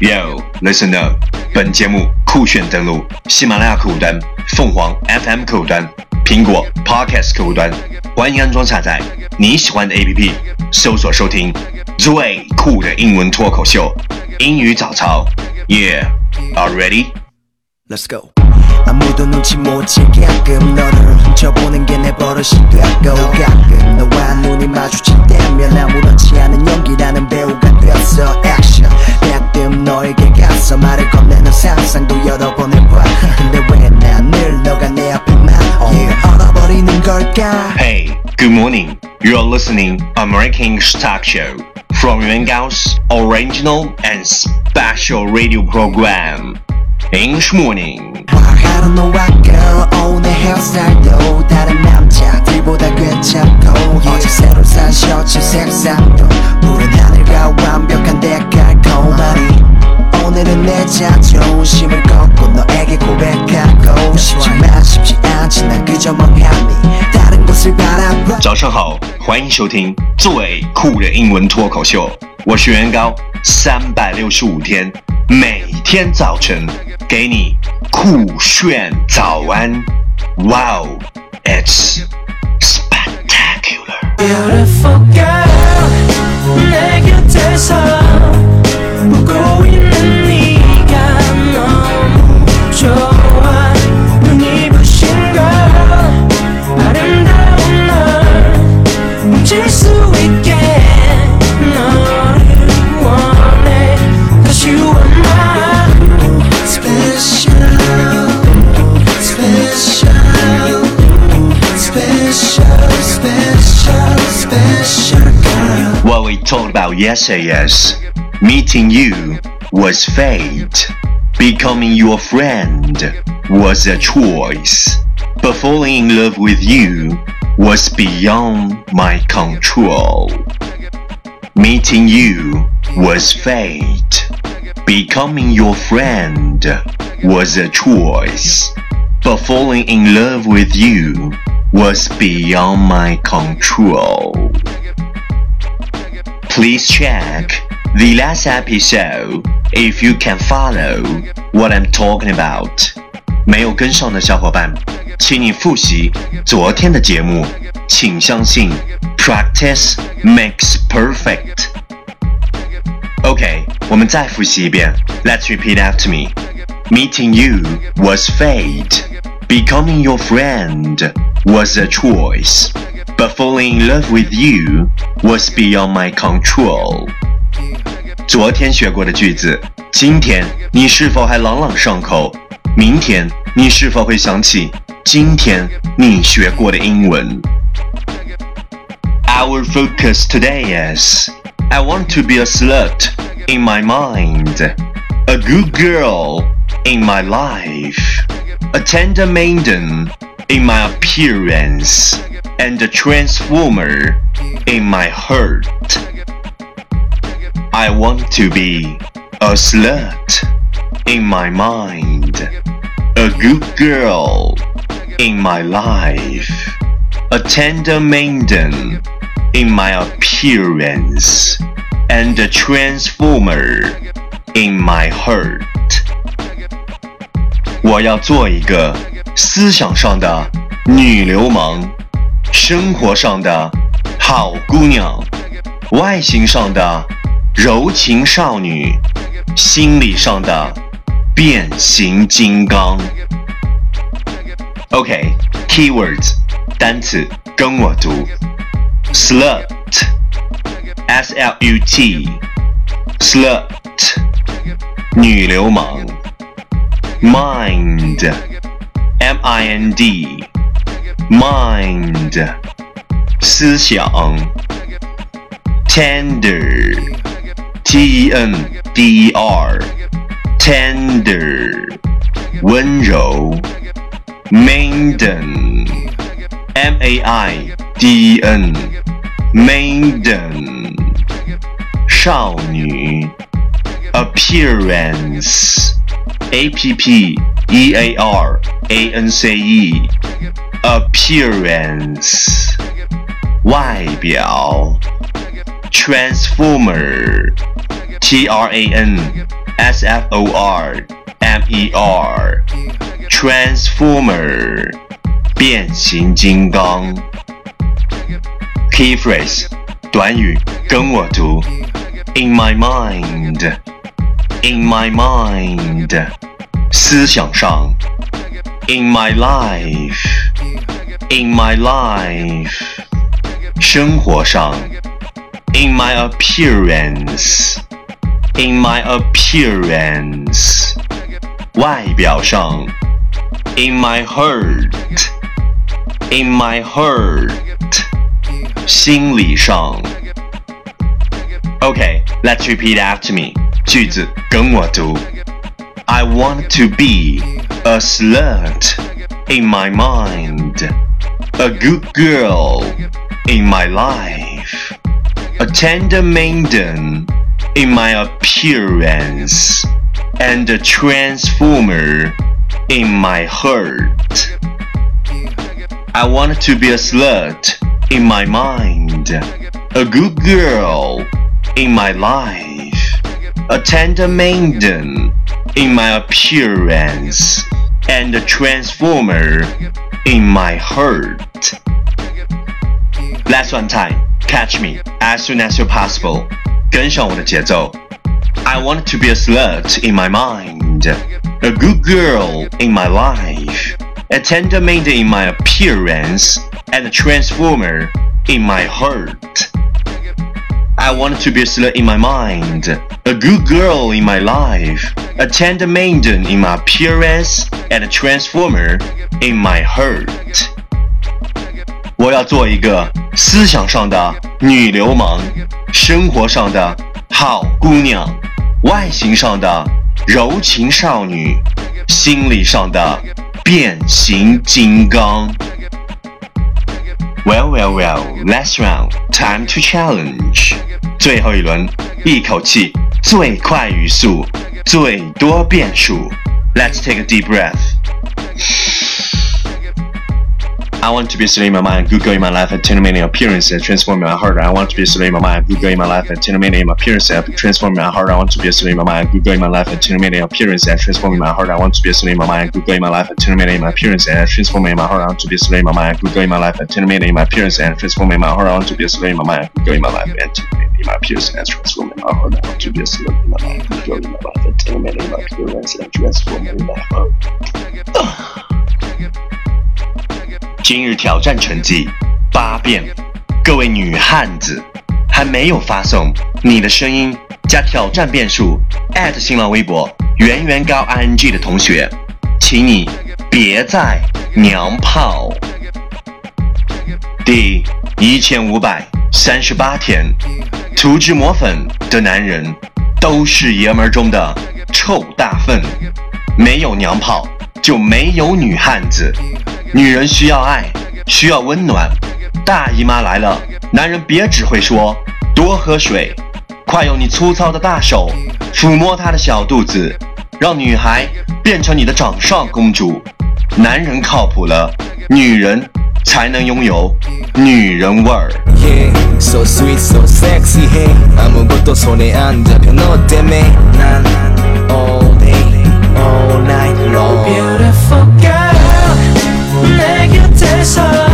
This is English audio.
Yo, listen up！本节目酷炫登录喜马拉雅客户端、凤凰 FM 客户端、苹果 Podcast 客户端，欢迎安装下载你喜欢的 APP，搜索收听最酷的英文脱口秀——英语早操。Yeah, are ready? Let's go. 아무도 눈치 못 채게끔 너를 훔쳐보는 게 내 버릇이 되고 가끔 너와 눈이 마주칠 때면 아무렇지 않은 연기라는 배우가 되었어 Action 가끔 너에게 가서 말을 건네는 상상도 여러 번 해봐 근데 왜 난 늘 너가 내 앞에만 yeah, 얼어버리는 걸까 Hey, good morning. You're listening American English Talk Show from Yuan Gao's original and special radio program. English Morning. 하루 너와 girl 오늘 헤어스타일도 다른 남자들보다 괜찮고 上好，欢迎收听最酷的英文脱口秀，我是袁高，三百六十五天，每天早晨给你酷炫早安。Wow, it's spectacular. About is meeting you was fate, becoming your friend was a choice, but falling in love with you was beyond my control. Meeting you was fate, becoming your friend was a choice, but falling in love with you was beyond my control. Please check the last episode if you can follow what I'm talking about. 没有跟上的小伙伴，请你复习昨天的节目。请相信，practice makes perfect。OK，我们再复习一遍。Let's repeat after me. Meeting you was fate. Becoming your friend was a choice. But falling in love with you was beyond my control. 昨天学过的句子，今天你是否还朗朗上口？明天你是否会想起今天你学过的英文？Our focus today is I want to be a slut in my mind, a good girl in my life, a tender maiden in my appearance, and a transformer in my heart. I want to be a slut in my mind, a good girl in my life, a tender maiden in my appearance, and a transformer in my heart. 我要做一个思想上的女流氓， 生活上的好姑娘，外形上的柔情少女，心理上的变形金刚。OK，keywords、单词跟我读。：slut，s l u t，slut，女流氓，mind，M I N D d，mind，思想；tender。T E N D E R tender 温柔 maiden M A I D E N maiden 少女 appearance A P P E A R A N C E appearance 外表 transformer T R A N ，S F O R M E R，transformer，变形金刚。Key phrase，短语，跟我读。In my mind，in my mind，思想上。 In my life，in my life，生活上。In my appearance，in my appearance，外表上。In my heart，in my heart，心理上。Okay, let's repeat after me. 句子跟我读。I want to be a slut in my mind, a good girl in my life, a tender maiden in my appearance, and a transformer in my heart. I want to be a slut in my mind, a good girl in my life, a tender maiden in my appearance, and a transformer in my heart. Last one time, catch me as soon as you're possible. 跟上我的节奏。I want to be a slut in my mind, a good girl in my life, a tender maiden in my appearance, and a transformer in my heart. I want to be a slut in my mind, a good girl in my life, a tender maiden in my appearance, and a transformer in my heart. 我要做一个思想上的女流氓，生活上的好姑娘，外形上的柔情少女，心理上的变形金刚。Well, well, well, last round, time to challenge. 最后一轮，一口气，最快语速，最多变数。Let's take a deep breath. I want to be slim in my mind, good girl in my life, and ten million appearance and transform my heart. I want to be slim in my mind, good girl in my life, and ten million appearance and transform my heart. I want to be slim in my mind, good girl in my life, and ten million appearance and transform my heart. I want to be slim in my mind, good girl in my life, and ten million appearance and transform my heart. I want to be slim in my mind, good girl in my life, and ten million appearance and transform my heart. I want to be slim in my mind, good girl in my life, and ten million appearance and transform my heart. Want to be a slim in my mind, good girl in my life, and ten million appearance and transform my heart. 今日挑战成绩八遍，各位女汉子还没有发送你的声音加挑战变数新浪微博圆圆高 ing 的同学，请你别再娘炮。第一千五百三十八天，涂脂抹粉的男人都是爷们儿中的臭大粪，没有娘炮就没有女汉子。女人需要爱，需要温暖。大姨妈来了，男人别只会说多喝水，快用你粗糙的大手抚摸她的小肚子，让女孩变成你的掌上公主。男人靠谱了，女人才能拥有女人味儿。 Yeah, so sweet, so sexy, hey. 아무것도 손에 안 잡혀 너 때문에 난 special